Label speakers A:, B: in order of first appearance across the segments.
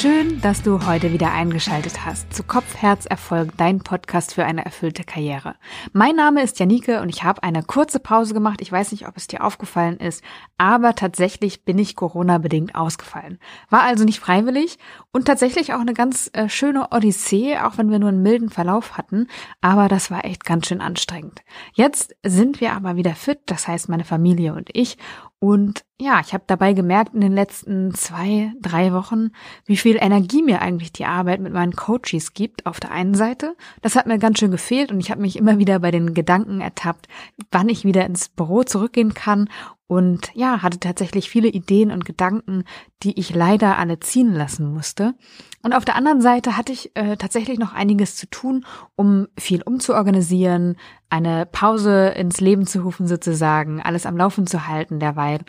A: Schön, dass du heute wieder eingeschaltet hast zu Kopf, Herz, Erfolg, dein Podcast für eine erfüllte Karriere. Mein Name ist Janike und ich habe eine kurze Pause gemacht. Ich weiß nicht, ob es dir aufgefallen ist, aber tatsächlich bin ich Corona-bedingt ausgefallen. War also nicht freiwillig und tatsächlich auch eine ganz äh, schöne Odyssee, auch wenn wir nur einen milden Verlauf hatten, aber das war echt ganz schön anstrengend. Jetzt sind wir aber wieder fit, das heißt meine Familie und ich und ja, ich habe dabei gemerkt in den letzten zwei, drei Wochen, wie viel Energie mir eigentlich die Arbeit mit meinen Coaches gibt auf der einen Seite. Das hat mir ganz schön gefehlt und ich habe mich immer wieder bei den Gedanken ertappt, wann ich wieder ins Büro zurückgehen kann und ja, hatte tatsächlich viele Ideen und Gedanken, die ich leider alle ziehen lassen musste. Und auf der anderen Seite hatte ich äh, tatsächlich noch einiges zu tun, um viel umzuorganisieren, eine Pause ins Leben zu rufen sozusagen, alles am Laufen zu halten derweil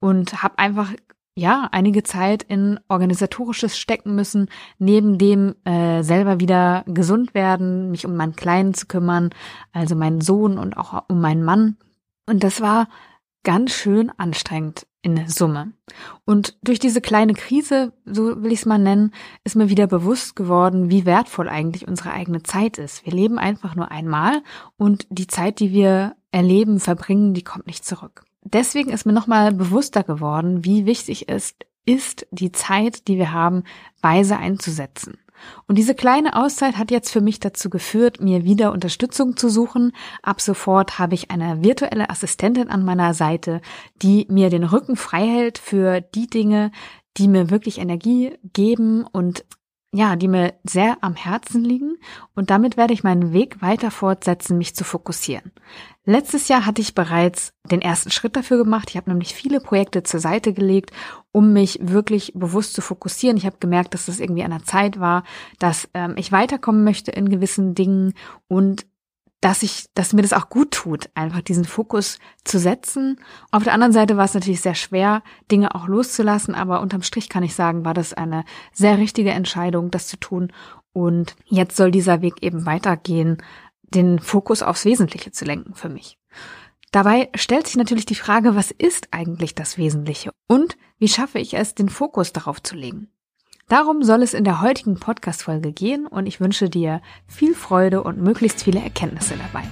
A: und habe einfach ja einige Zeit in organisatorisches stecken müssen, neben dem äh, selber wieder gesund werden, mich um meinen Kleinen zu kümmern, also meinen Sohn und auch um meinen Mann. Und das war ganz schön anstrengend in Summe. Und durch diese kleine Krise, so will ich es mal nennen, ist mir wieder bewusst geworden, wie wertvoll eigentlich unsere eigene Zeit ist. Wir leben einfach nur einmal und die Zeit, die wir erleben, verbringen, die kommt nicht zurück. Deswegen ist mir nochmal bewusster geworden, wie wichtig es ist, die Zeit, die wir haben, weise einzusetzen. Und diese kleine Auszeit hat jetzt für mich dazu geführt, mir wieder Unterstützung zu suchen. Ab sofort habe ich eine virtuelle Assistentin an meiner Seite, die mir den Rücken frei hält für die Dinge, die mir wirklich Energie geben und ja, die mir sehr am Herzen liegen und damit werde ich meinen Weg weiter fortsetzen, mich zu fokussieren. Letztes Jahr hatte ich bereits den ersten Schritt dafür gemacht. Ich habe nämlich viele Projekte zur Seite gelegt, um mich wirklich bewusst zu fokussieren. Ich habe gemerkt, dass das irgendwie an der Zeit war, dass ähm, ich weiterkommen möchte in gewissen Dingen und dass ich, dass mir das auch gut tut, einfach diesen Fokus zu setzen. Auf der anderen Seite war es natürlich sehr schwer, Dinge auch loszulassen, aber unterm Strich kann ich sagen, war das eine sehr richtige Entscheidung, das zu tun. Und jetzt soll dieser Weg eben weitergehen, den Fokus aufs Wesentliche zu lenken für mich. Dabei stellt sich natürlich die Frage, was ist eigentlich das Wesentliche und wie schaffe ich es, den Fokus darauf zu legen? Darum soll es in der heutigen Podcast-Folge gehen und ich wünsche dir viel Freude und möglichst viele Erkenntnisse dabei.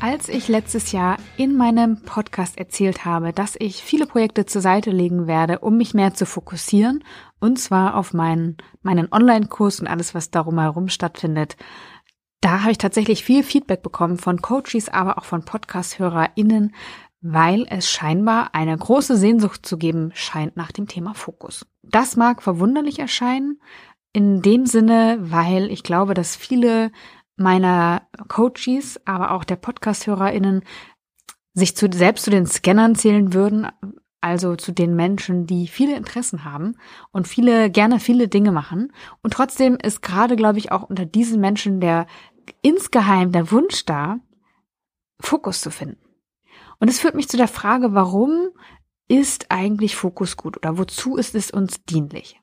A: Als ich letztes Jahr in meinem Podcast erzählt habe, dass ich viele Projekte zur Seite legen werde, um mich mehr zu fokussieren, und zwar auf meinen, meinen Online-Kurs und alles, was darum herum stattfindet, da habe ich tatsächlich viel Feedback bekommen von Coaches, aber auch von Podcast-HörerInnen, weil es scheinbar eine große Sehnsucht zu geben scheint nach dem Thema Fokus. Das mag verwunderlich erscheinen, in dem Sinne, weil ich glaube, dass viele meiner Coaches, aber auch der Podcast-HörerInnen sich zu, selbst zu den Scannern zählen würden, also zu den Menschen, die viele Interessen haben und viele gerne viele Dinge machen. Und trotzdem ist gerade, glaube ich, auch unter diesen Menschen der insgeheim der Wunsch da, Fokus zu finden. Und es führt mich zu der Frage, warum ist eigentlich Fokus gut oder wozu ist es uns dienlich?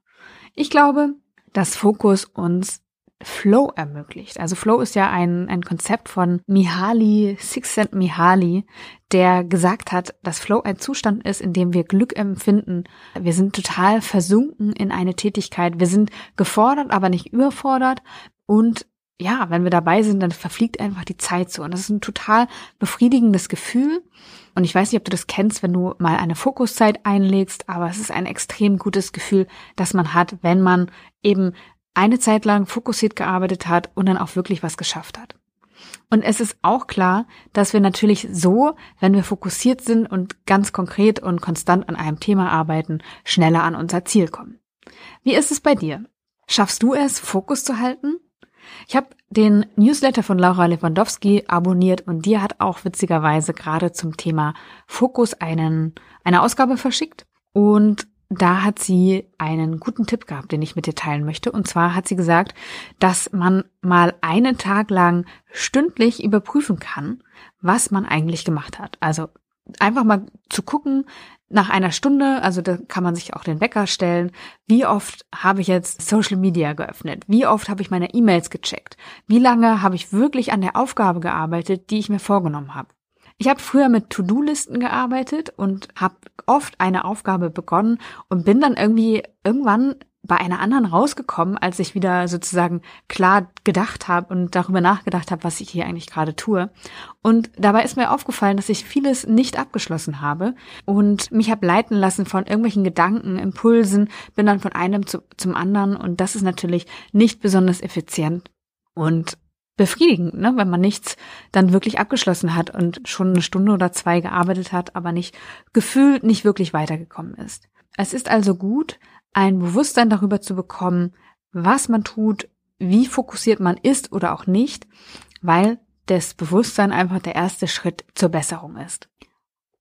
A: Ich glaube, dass Fokus uns Flow ermöglicht. Also Flow ist ja ein, ein Konzept von Mihaly, Csikszentmihalyi, der gesagt hat, dass Flow ein Zustand ist, in dem wir Glück empfinden. Wir sind total versunken in eine Tätigkeit. Wir sind gefordert, aber nicht überfordert und ja, wenn wir dabei sind, dann verfliegt einfach die Zeit so. Und das ist ein total befriedigendes Gefühl. Und ich weiß nicht, ob du das kennst, wenn du mal eine Fokuszeit einlegst, aber es ist ein extrem gutes Gefühl, das man hat, wenn man eben eine Zeit lang fokussiert gearbeitet hat und dann auch wirklich was geschafft hat. Und es ist auch klar, dass wir natürlich so, wenn wir fokussiert sind und ganz konkret und konstant an einem Thema arbeiten, schneller an unser Ziel kommen. Wie ist es bei dir? Schaffst du es, Fokus zu halten? Ich habe den Newsletter von Laura Lewandowski abonniert und die hat auch witzigerweise gerade zum Thema Fokus einen, eine Ausgabe verschickt. Und da hat sie einen guten Tipp gehabt, den ich mit dir teilen möchte. Und zwar hat sie gesagt, dass man mal einen Tag lang stündlich überprüfen kann, was man eigentlich gemacht hat. Also einfach mal zu gucken, nach einer Stunde, also da kann man sich auch den Wecker stellen, wie oft habe ich jetzt Social Media geöffnet? Wie oft habe ich meine E-Mails gecheckt? Wie lange habe ich wirklich an der Aufgabe gearbeitet, die ich mir vorgenommen habe? Ich habe früher mit To-Do-Listen gearbeitet und habe oft eine Aufgabe begonnen und bin dann irgendwie irgendwann bei einer anderen rausgekommen, als ich wieder sozusagen klar gedacht habe und darüber nachgedacht habe, was ich hier eigentlich gerade tue. Und dabei ist mir aufgefallen, dass ich vieles nicht abgeschlossen habe und mich habe leiten lassen von irgendwelchen Gedanken, Impulsen, bin dann von einem zu, zum anderen und das ist natürlich nicht besonders effizient und befriedigend, ne? wenn man nichts dann wirklich abgeschlossen hat und schon eine Stunde oder zwei gearbeitet hat, aber nicht gefühlt nicht wirklich weitergekommen ist. Es ist also gut, ein Bewusstsein darüber zu bekommen, was man tut, wie fokussiert man ist oder auch nicht, weil das Bewusstsein einfach der erste Schritt zur Besserung ist.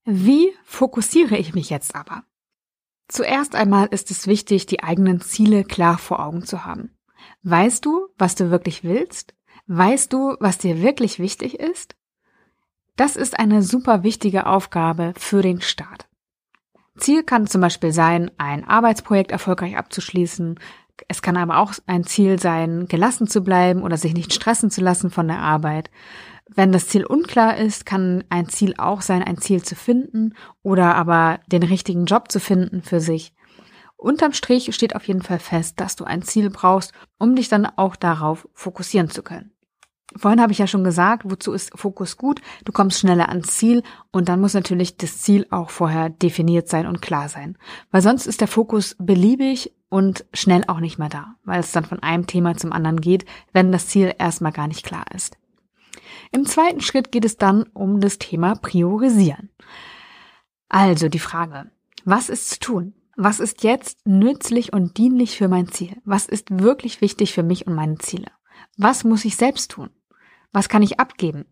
A: Wie fokussiere ich mich jetzt aber? Zuerst einmal ist es wichtig, die eigenen Ziele klar vor Augen zu haben. Weißt du, was du wirklich willst? Weißt du, was dir wirklich wichtig ist? Das ist eine super wichtige Aufgabe für den Start. Ziel kann zum Beispiel sein, ein Arbeitsprojekt erfolgreich abzuschließen. Es kann aber auch ein Ziel sein, gelassen zu bleiben oder sich nicht stressen zu lassen von der Arbeit. Wenn das Ziel unklar ist, kann ein Ziel auch sein, ein Ziel zu finden oder aber den richtigen Job zu finden für sich. Unterm Strich steht auf jeden Fall fest, dass du ein Ziel brauchst, um dich dann auch darauf fokussieren zu können. Vorhin habe ich ja schon gesagt, wozu ist Fokus gut? Du kommst schneller ans Ziel und dann muss natürlich das Ziel auch vorher definiert sein und klar sein. Weil sonst ist der Fokus beliebig und schnell auch nicht mehr da, weil es dann von einem Thema zum anderen geht, wenn das Ziel erstmal gar nicht klar ist. Im zweiten Schritt geht es dann um das Thema Priorisieren. Also die Frage, was ist zu tun? Was ist jetzt nützlich und dienlich für mein Ziel? Was ist wirklich wichtig für mich und meine Ziele? Was muss ich selbst tun? Was kann ich abgeben?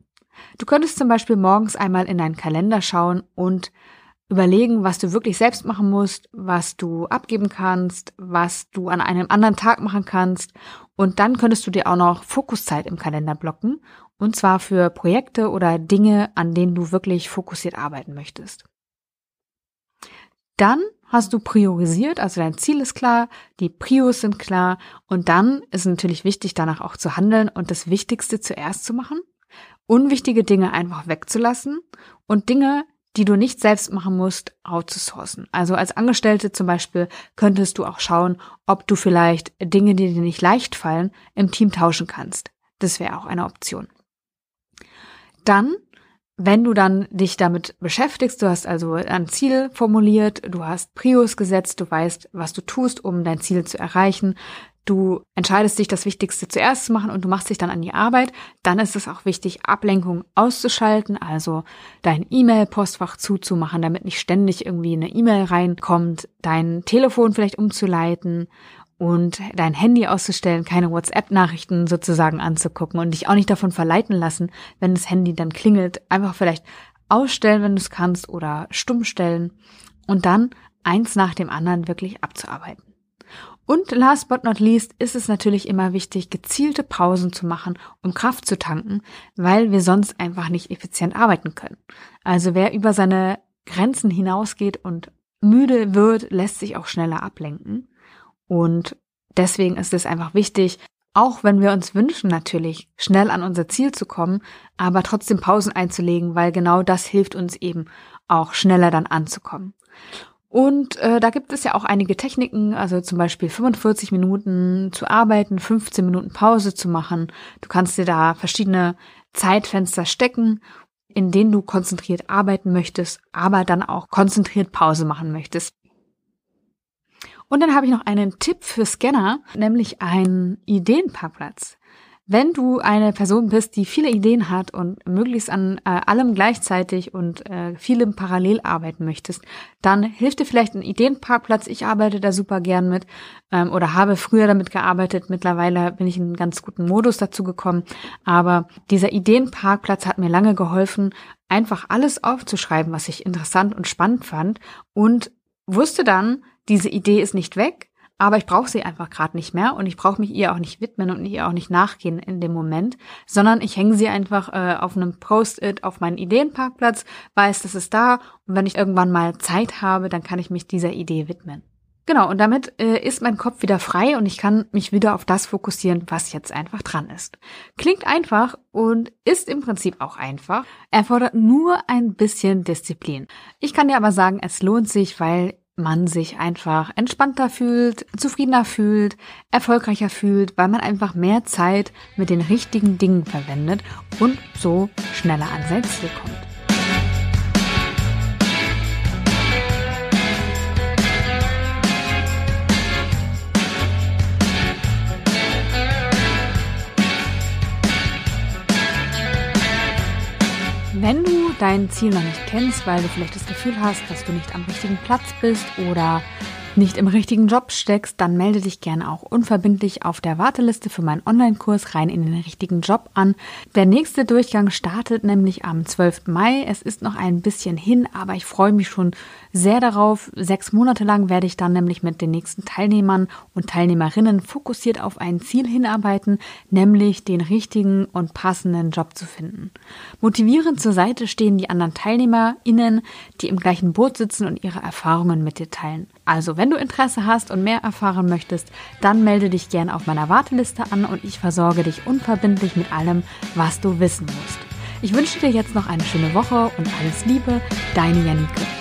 A: Du könntest zum Beispiel morgens einmal in deinen Kalender schauen und überlegen, was du wirklich selbst machen musst, was du abgeben kannst, was du an einem anderen Tag machen kannst. Und dann könntest du dir auch noch Fokuszeit im Kalender blocken. Und zwar für Projekte oder Dinge, an denen du wirklich fokussiert arbeiten möchtest. Dann hast du priorisiert, also dein Ziel ist klar, die Prios sind klar und dann ist natürlich wichtig, danach auch zu handeln und das Wichtigste zuerst zu machen, unwichtige Dinge einfach wegzulassen und Dinge, die du nicht selbst machen musst, outzusourcen. Also als Angestellte zum Beispiel könntest du auch schauen, ob du vielleicht Dinge, die dir nicht leicht fallen, im Team tauschen kannst. Das wäre auch eine Option. Dann wenn du dann dich damit beschäftigst, du hast also ein Ziel formuliert, du hast Prios gesetzt, du weißt, was du tust, um dein Ziel zu erreichen, du entscheidest dich, das Wichtigste zuerst zu machen und du machst dich dann an die Arbeit, dann ist es auch wichtig, Ablenkung auszuschalten, also dein E-Mail-Postfach zuzumachen, damit nicht ständig irgendwie eine E-Mail reinkommt, dein Telefon vielleicht umzuleiten und dein Handy auszustellen, keine WhatsApp-Nachrichten sozusagen anzugucken und dich auch nicht davon verleiten lassen, wenn das Handy dann klingelt, einfach vielleicht ausstellen, wenn du es kannst oder stumm stellen und dann eins nach dem anderen wirklich abzuarbeiten. Und last but not least ist es natürlich immer wichtig, gezielte Pausen zu machen, um Kraft zu tanken, weil wir sonst einfach nicht effizient arbeiten können. Also wer über seine Grenzen hinausgeht und müde wird, lässt sich auch schneller ablenken. Und deswegen ist es einfach wichtig, auch wenn wir uns wünschen natürlich, schnell an unser Ziel zu kommen, aber trotzdem Pausen einzulegen, weil genau das hilft uns eben auch schneller dann anzukommen. Und äh, da gibt es ja auch einige Techniken, also zum Beispiel 45 Minuten zu arbeiten, 15 Minuten Pause zu machen. Du kannst dir da verschiedene Zeitfenster stecken, in denen du konzentriert arbeiten möchtest, aber dann auch konzentriert Pause machen möchtest. Und dann habe ich noch einen Tipp für Scanner, nämlich einen Ideenparkplatz. Wenn du eine Person bist, die viele Ideen hat und möglichst an äh, allem gleichzeitig und äh, vielem parallel arbeiten möchtest, dann hilft dir vielleicht ein Ideenparkplatz. Ich arbeite da super gern mit ähm, oder habe früher damit gearbeitet. Mittlerweile bin ich in einen ganz guten Modus dazu gekommen. Aber dieser Ideenparkplatz hat mir lange geholfen, einfach alles aufzuschreiben, was ich interessant und spannend fand und wusste dann, diese Idee ist nicht weg, aber ich brauche sie einfach gerade nicht mehr und ich brauche mich ihr auch nicht widmen und ihr auch nicht nachgehen in dem Moment, sondern ich hänge sie einfach äh, auf einem Post-it auf meinen Ideenparkplatz, weiß, das ist da und wenn ich irgendwann mal Zeit habe, dann kann ich mich dieser Idee widmen. Genau, und damit äh, ist mein Kopf wieder frei und ich kann mich wieder auf das fokussieren, was jetzt einfach dran ist. Klingt einfach und ist im Prinzip auch einfach, erfordert nur ein bisschen Disziplin. Ich kann dir aber sagen, es lohnt sich, weil man sich einfach entspannter fühlt, zufriedener fühlt, erfolgreicher fühlt, weil man einfach mehr Zeit mit den richtigen Dingen verwendet und so schneller an sein Ziel kommt. Wenn du dein Ziel noch nicht kennst, weil du vielleicht das Gefühl hast, dass du nicht am richtigen Platz bist oder nicht im richtigen Job steckst, dann melde dich gerne auch unverbindlich auf der Warteliste für meinen Online-Kurs rein in den richtigen Job an. Der nächste Durchgang startet nämlich am 12. Mai. Es ist noch ein bisschen hin, aber ich freue mich schon sehr darauf. Sechs Monate lang werde ich dann nämlich mit den nächsten Teilnehmern und Teilnehmerinnen fokussiert auf ein Ziel hinarbeiten, nämlich den richtigen und passenden Job zu finden. Motivierend zur Seite stehen die anderen TeilnehmerInnen, die im gleichen Boot sitzen und ihre Erfahrungen mit dir teilen. Also, wenn du Interesse hast und mehr erfahren möchtest, dann melde dich gerne auf meiner Warteliste an und ich versorge dich unverbindlich mit allem, was du wissen musst. Ich wünsche dir jetzt noch eine schöne Woche und alles Liebe, deine Janike.